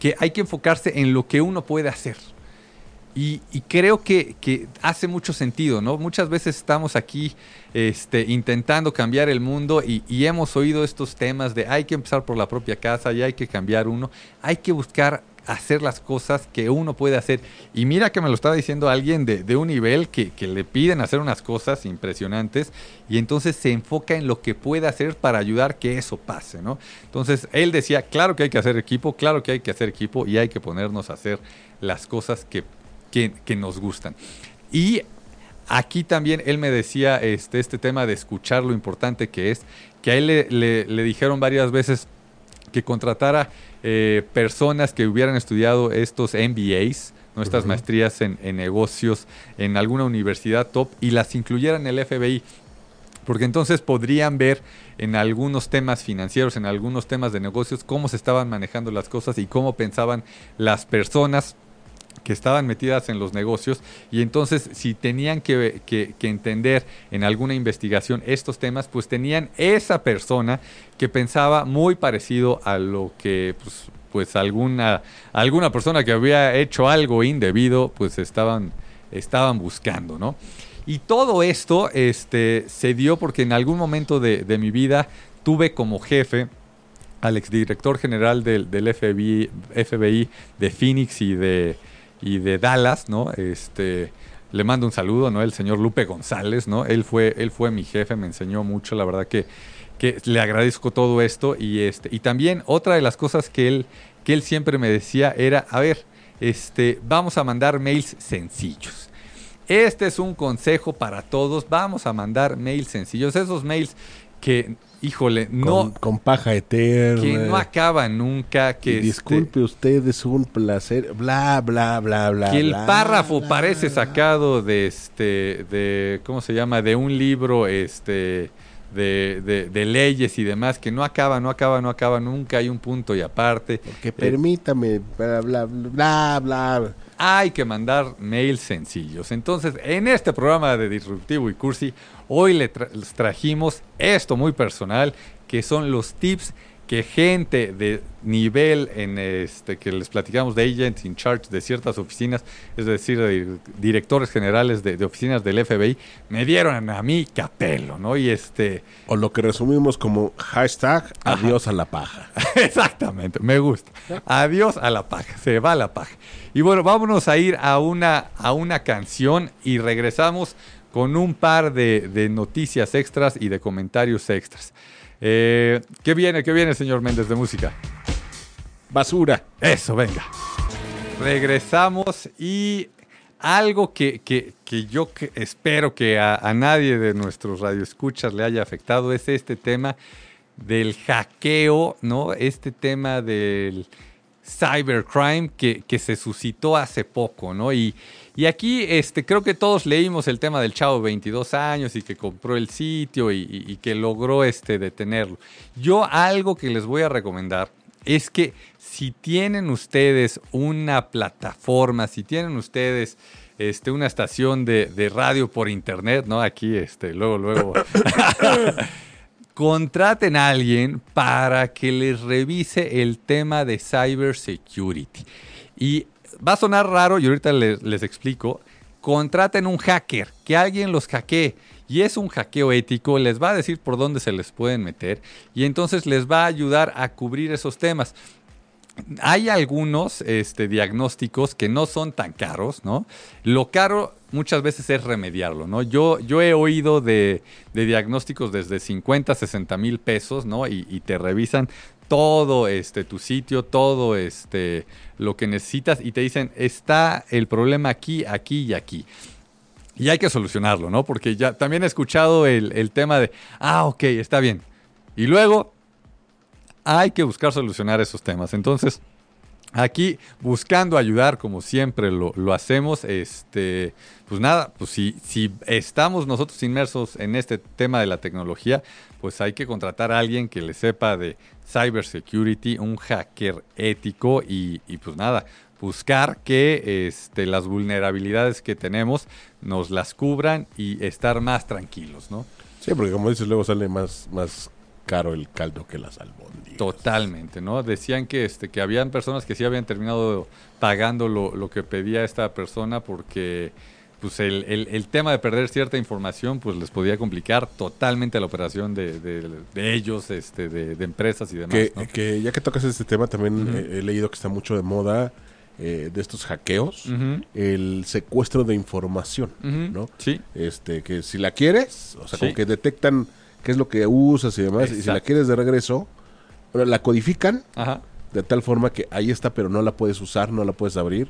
que hay que enfocarse en lo que uno puede hacer. Y, creo que, que hace mucho sentido, ¿no? Muchas veces estamos aquí este, intentando cambiar el mundo y, y hemos oído estos temas de hay que empezar por la propia casa y hay que cambiar uno. Hay que buscar hacer las cosas que uno puede hacer. Y mira que me lo estaba diciendo alguien de, de un nivel que, que le piden hacer unas cosas impresionantes y entonces se enfoca en lo que puede hacer para ayudar que eso pase, ¿no? Entonces él decía, claro que hay que hacer equipo, claro que hay que hacer equipo y hay que ponernos a hacer las cosas que, que, que nos gustan. Y aquí también él me decía este, este tema de escuchar lo importante que es, que a él le, le- le dijeron varias veces que contratara eh, personas que hubieran estudiado estos MBAs, ¿no? estas maestrías en, en negocios en alguna universidad top y las incluyeran en el FBI. Porque entonces podrían ver en algunos temas financieros, en algunos temas de negocios, cómo se estaban manejando las cosas y cómo pensaban las personas que estaban metidas en los negocios y entonces si tenían que, entender en alguna investigación estos temas, pues tenían esa persona que pensaba muy parecido a lo que pues, pues alguna, alguna persona que había hecho algo indebido, pues estaban, estaban buscando, ¿no? Y todo esto este, se dio porque en algún momento de, de mi vida tuve como jefe al exdirector general del, del FBI, FBI de Phoenix y de, y de Dallas, ¿no? Este, le mando un saludo, ¿no? El señor Lupe González, ¿no? Él fue, él fue mi jefe, me enseñó mucho, la verdad que, que le agradezco todo esto. Y, este, y también otra de las cosas que él, que él siempre me decía era, a ver, este, vamos a mandar mails sencillos. Este es un consejo para todos. Vamos a mandar mails sencillos. Esos mails que, híjole, no, con paja eterna. que no acaban nunca. Que, Y este, disculpe usted, es un placer. Bla, bla, bla, bla. que el bla, párrafo bla, parece bla. sacado de este de cómo se llama de un libro este de, de- de leyes y demás que no acaba no acaba no acaba nunca hay un punto y aparte Que Eh, permítame, bla, bla, bla, bla. hay que mandar mails sencillos. Entonces, en este programa de Disruptivo y Cursi, hoy le tra- les trajimos esto muy personal, que son los tips que gente de nivel en este que les platicamos de agents in charge de ciertas oficinas, es decir, de directores generales de, de oficinas del FBI, me dieron a mí capelo, ¿no? Y este, O lo que resumimos como hashtag adiós a la paja. [LAUGHS] Exactamente, me gusta. Adiós a la paja, se va la paja. Y bueno, vámonos a ir a una, a una canción y regresamos con un par de, de noticias extras y de comentarios extras. Eh, ¿Qué viene, qué viene, señor Méndez de música? Basura. Eso, venga. Regresamos y algo que, que- que yo que- espero que a, a nadie de nuestros radioescuchas le haya afectado es este tema del hackeo, ¿no? Este tema del cybercrime que, que se suscitó hace poco, ¿no? Y, y aquí este, creo que todos leímos el tema del chavo de 22 años y que compró el sitio y que logró este, detenerlo. Yo algo que les voy a recomendar es que si tienen ustedes una plataforma, si tienen ustedes este, una estación de, de radio por internet, ¿no? Aquí, este, luego, luego. [LAUGHS] contraten a alguien para que les revise el tema de cybersecurity. Y va a sonar raro y ahorita les, explico. Contraten un hacker, que alguien los hackee. Y es un hackeo ético, les va a decir por dónde se les pueden meter y entonces les va a ayudar a cubrir esos temas. Hay algunos este, diagnósticos que no son tan caros, ¿no? Lo caro muchas veces es remediarlo, ¿no? Yo, yo he oído de, de diagnósticos desde 50, 60 mil pesos, ¿no? Y te revisan todo este tu sitio, todo este lo que necesitas y te dicen, está el problema aquí, aquí y aquí. Y hay que solucionarlo, ¿no? Porque ya también he escuchado el, el tema de, ah, ok, está bien. Y luego hay que buscar solucionar esos temas. Entonces, aquí buscando ayudar, como siempre lo, lo hacemos, este, pues nada, pues si, si estamos nosotros inmersos en este tema de la tecnología, pues hay que contratar a alguien que le sepa de cybersecurity, un hacker ético y, y pues nada, buscar que este, las vulnerabilidades que tenemos nos las cubran y estar más tranquilos, ¿no? Sí, porque como dices, luego sale más, más caro el caldo que las albóndigas. Totalmente, ¿no? Decían que, este, que habían personas que sí habían terminado pagando lo, lo que pedía esta persona porque pues el, el- el tema de perder cierta información pues les podía complicar totalmente la operación de, de- de ellos, este, de, de empresas y demás. Que, ¿no? que ya que tocas este tema, también he leído que está mucho de moda eh, de estos hackeos, el secuestro de información, ¿no? Sí, Este, que si la quieres, o sea, Sí. como que detectan qué es lo que usas y demás, y si la quieres de regreso, bueno, la codifican ajá. de tal forma que ahí está, pero no la puedes usar, no la puedes abrir,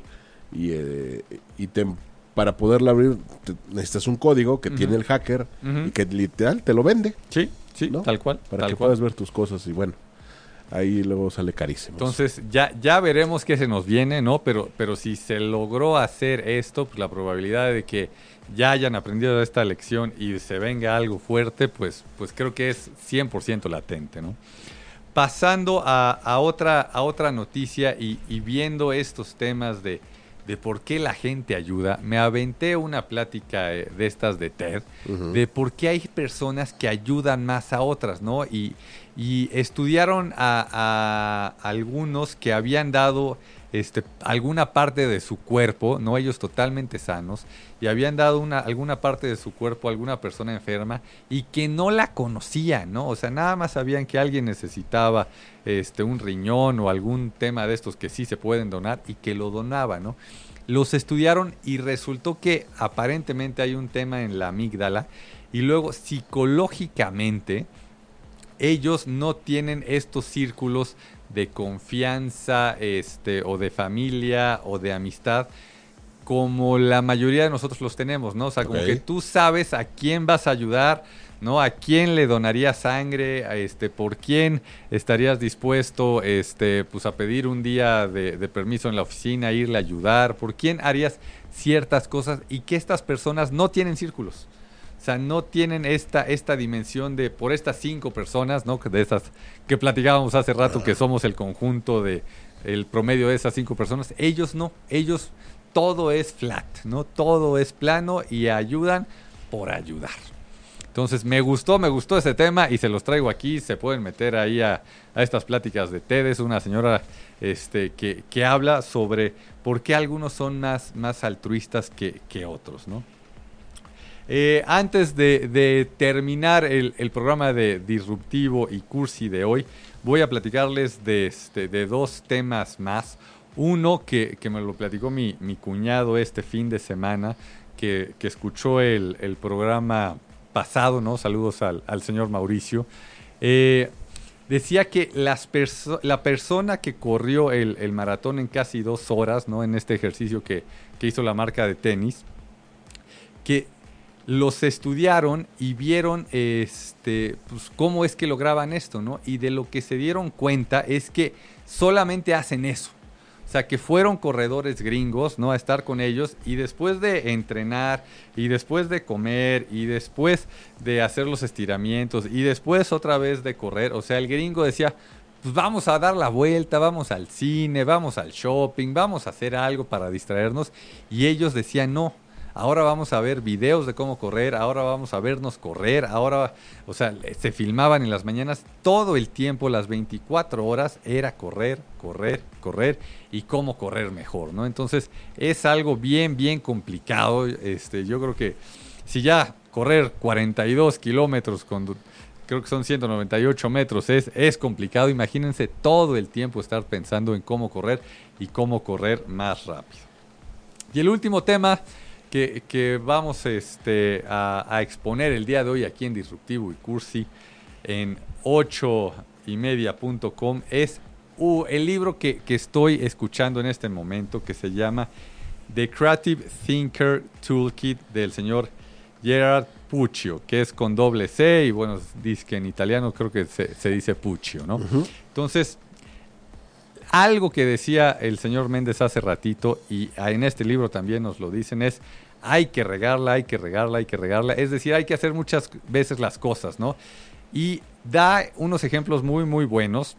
y, eh, y te- para poderla abrir te- necesitas un código que tiene el hacker y que literal te lo vende, Sí, sí, ¿no? tal cual. para tal que cual. puedas ver tus cosas y bueno, ahí luego sale carísimo. Entonces ya, ya veremos qué se nos viene, ¿no? Pero, pero si se logró hacer esto, pues la probabilidad de que ya hayan aprendido esta lección y se venga algo fuerte, pues, pues creo que es 100% latente, ¿no? Pasando a, a otra, a otra noticia y, y viendo estos temas de, de por qué la gente ayuda, me aventé una plática eh, de estas de TED, Ujú. de por qué hay personas que ayudan más a otras, ¿no? Y, y estudiaron a, a algunos que habían dado este, alguna parte de su cuerpo, no ellos totalmente sanos, y habían dado una, alguna parte de su cuerpo a alguna persona enferma y que no la conocían, ¿no? O sea, nada más sabían que alguien necesitaba este, un riñón o algún tema de estos que sí se pueden donar y que lo donaba, ¿no? Los estudiaron y resultó que aparentemente hay un tema en la amígdala y luego psicológicamente ellos no tienen estos círculos de confianza este, o de familia o de amistad como la mayoría de nosotros los tenemos, ¿no? O sea, como que tú sabes a quién vas a ayudar, ¿no? A quién le donarías sangre, a este, por quién estarías dispuesto, este, pues a pedir un día de, de permiso en la oficina, irle a ayudar, por quién harías ciertas cosas y que estas personas no tienen círculos. O sea, no tienen esta, esta dimensión de por estas cinco personas, ¿no? De esas que platicábamos hace rato, que somos el conjunto de el promedio de esas cinco personas. Ellos no, ellos todo es flat, ¿no? Todo es plano y ayudan por ayudar. Entonces me gustó, me gustó ese tema y se los traigo aquí. Se pueden meter ahí a, a estas pláticas de TED. Es una señora este, que, que habla sobre por qué algunos son más, más altruistas que, que otros, ¿no? Eh, antes de, terminar el, programa de Disruptivo y Cursi de hoy, voy a platicarles de, este, dos temas más. Uno que, me lo platicó mi, cuñado este fin de semana, que, escuchó el, programa pasado, ¿no? Saludos al, señor Mauricio. Eh, decía que la persona que corrió el, el maratón en casi dos horas, ¿no? En este ejercicio que, que hizo la marca de tenis, que los estudiaron y vieron este, pues, cómo es que lograban esto, ¿no? Y de lo que se dieron cuenta es que solamente hacen eso. O sea, que fueron corredores gringos, ¿no? A estar con ellos y después de entrenar y después de comer y después de hacer los estiramientos y después otra vez de correr, o sea, el gringo decía, pues vamos a dar la vuelta, vamos al cine, vamos al shopping, vamos a hacer algo para distraernos y ellos decían, no, ahora vamos a ver videos de cómo correr, ahora vamos a vernos correr, ahora, o sea, se filmaban en las mañanas todo el tiempo, las 24 horas, era correr, correr, correr y cómo correr mejor, ¿no? Entonces es algo bien, bien complicado, este, yo creo que si ya correr 42 kilómetros con, creo que son 198 metros, es, es complicado, imagínense todo el tiempo estar pensando en cómo correr y cómo correr más rápido. Y el último tema que, que vamos este, a, a exponer el día de hoy aquí en Disruptivo y Cursi en ocho y media.com es uh, el libro que, que estoy escuchando en este momento que se llama The Creative Thinker Toolkit del señor Gerard Puccio, que es con doble C y bueno, dice que en italiano creo que se, se dice Puccio, ¿no? Entonces, algo que decía el señor Méndez hace ratito y en este libro también nos lo dicen es hay que regarla, hay que regarla, hay que regarla. Es decir, hay que hacer muchas veces las cosas, ¿no? Y da unos ejemplos muy, muy buenos.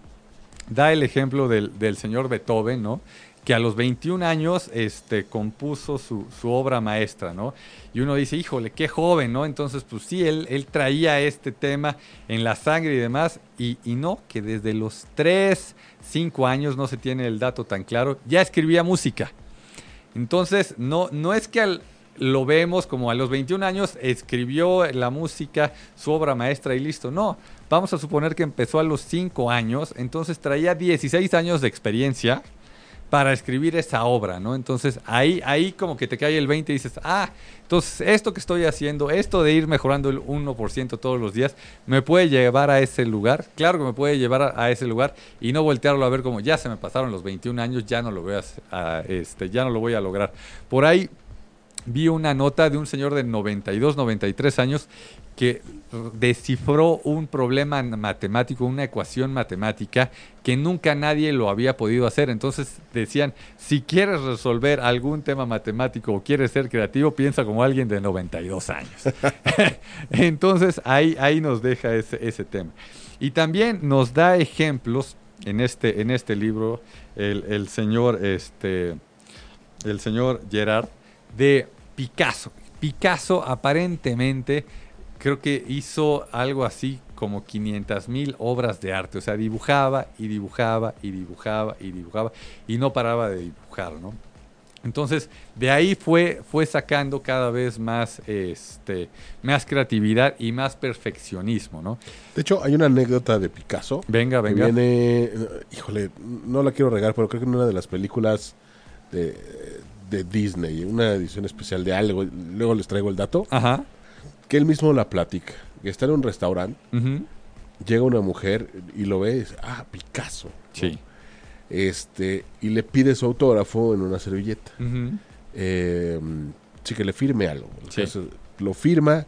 Da el ejemplo del, del señor Beethoven, ¿no? que a los 21 años este, compuso su, su, obra maestra, ¿no? Y uno dice, híjole, qué joven, ¿no? Entonces, pues sí, él, él traía este tema en la sangre y demás, y, y, no, que desde los 3, 5 años, no se tiene el dato tan claro, ya escribía música. Entonces, no, no es que al, lo vemos como a los 21 años escribió la música, su obra maestra y listo, no. Vamos a suponer que empezó a los 5 años, entonces traía 16 años de experiencia, para escribir esa obra, ¿no? Entonces ahí, ahí como que te cae el 20 y dices, ah, entonces esto que estoy haciendo, esto de ir mejorando el 1% todos los días, me puede llevar a ese lugar, claro que me puede llevar a, ese lugar y no voltearlo a ver como ya se me pasaron los 21 años, ya no lo voy este, ya no lo voy a lograr. Por ahí vi una nota de un señor de 92, 93 años que descifró un problema matemático, una ecuación matemática que nunca nadie lo había podido hacer. Entonces decían, si quieres resolver algún tema matemático o quieres ser creativo, piensa como alguien de 92 años. [LAUGHS] Entonces ahí, ahí nos deja ese, ese, tema. Y también nos da ejemplos en este, en este libro el, el señor, este, el señor Gerard de Picasso. Picasso aparentemente creo que hizo algo así como 500 mil obras de arte. O sea, dibujaba y dibujaba y dibujaba y dibujaba y no paraba de dibujar, ¿no? Entonces, de ahí fue, fue sacando cada vez más, este, más creatividad y más perfeccionismo, ¿no? De hecho, hay una anécdota de Picasso. Venga, venga. Que viene, híjole, no la quiero regar, pero creo que en una de las películas de, de Disney, una edición especial de algo, luego les traigo el dato. Ajá que él mismo la platica, que está en un restaurante, uh -huh. llega una mujer y lo ve y dice, ah, Picasso. Sí. Este, y le pide su autógrafo en una servilleta. Uh -huh. eh, sí, que le firme algo. Sí. Entonces, lo firma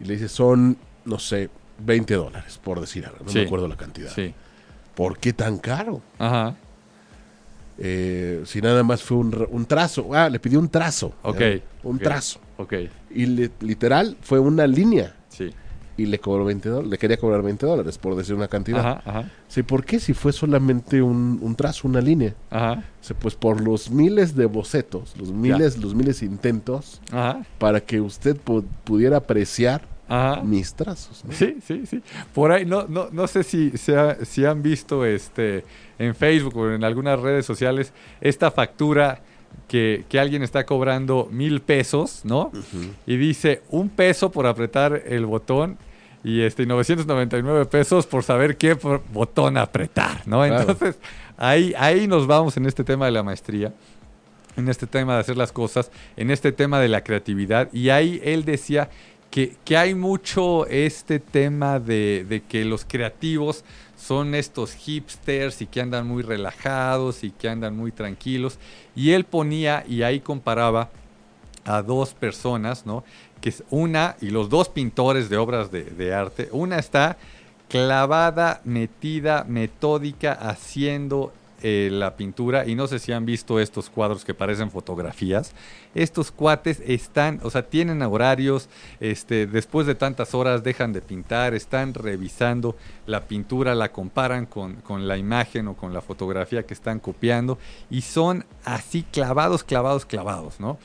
y le dice, son, no sé, 20 dólares, por decir algo. No sí. me acuerdo la cantidad. Sí. ¿Por qué tan caro? Ajá. Eh, si nada más fue un, un, trazo. Ah, le pidió un trazo. Ok. Un okay. trazo. Ok. Y le, literal fue una línea. Sí. Y le cobró 20 dólares. Le quería cobrar 20 dólares por decir una cantidad. Ajá, ajá. Sí, ¿por qué si fue solamente un, un trazo, una línea? Ajá. Sí, pues por los miles de bocetos, los miles, ya. los miles de intentos ajá. para que usted pu pudiera apreciar Ajá. mis trazos. ¿no? Sí, sí, sí. Por ahí, no, no, no sé si, se ha, si han visto este en Facebook o en algunas redes sociales esta factura que, que alguien está cobrando mil pesos, ¿no? Uh -huh. Y dice un peso por apretar el botón y este 999 pesos por saber qué botón apretar, ¿no? Claro. Entonces, ahí, ahí nos vamos en este tema de la maestría en este tema de hacer las cosas, en este tema de la creatividad. Y ahí él decía que, que hay mucho este tema de, de, que los creativos son estos hipsters y que andan muy relajados y que andan muy tranquilos. Y él ponía y ahí comparaba a dos personas, ¿no? Que es una, y los dos pintores de obras de, de arte, una está clavada, metida, metódica, haciendo eh, la pintura y no sé si han visto estos cuadros que parecen fotografías. Estos cuates están, o sea, tienen horarios, este, después de tantas horas dejan de pintar, están revisando la pintura, la comparan con, con la imagen o con la fotografía que están copiando y son así clavados, clavados, clavados, ¿no?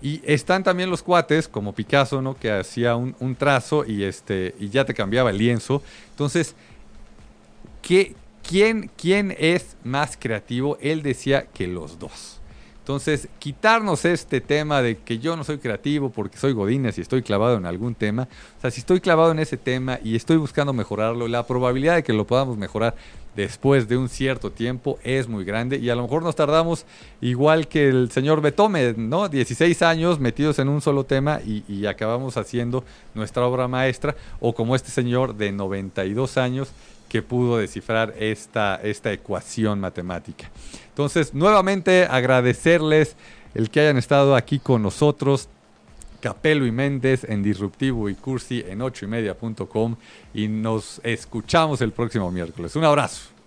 Y están también los cuates, como Picasso, ¿no? Que hacía un, un trazo y, este, y ya te cambiaba el lienzo. Entonces, ¿qué, ¿Quién, ¿Quién es más creativo? Él decía que los dos. Entonces, quitarnos este tema de que yo no soy creativo porque soy godines y estoy clavado en algún tema. O sea, si estoy clavado en ese tema y estoy buscando mejorarlo, la probabilidad de que lo podamos mejorar después de un cierto tiempo es muy grande y a lo mejor nos tardamos igual que el señor Beethoven, ¿no? 16 años metidos en un solo tema y acabamos haciendo nuestra obra maestra o como este señor de 92 años que pudo descifrar esta, esta ecuación matemática. Entonces, nuevamente agradecerles el que hayan estado aquí con nosotros. Capelo y Méndez en Disruptivo y Cursi en 8 y media.com y nos escuchamos el próximo miércoles. Un abrazo.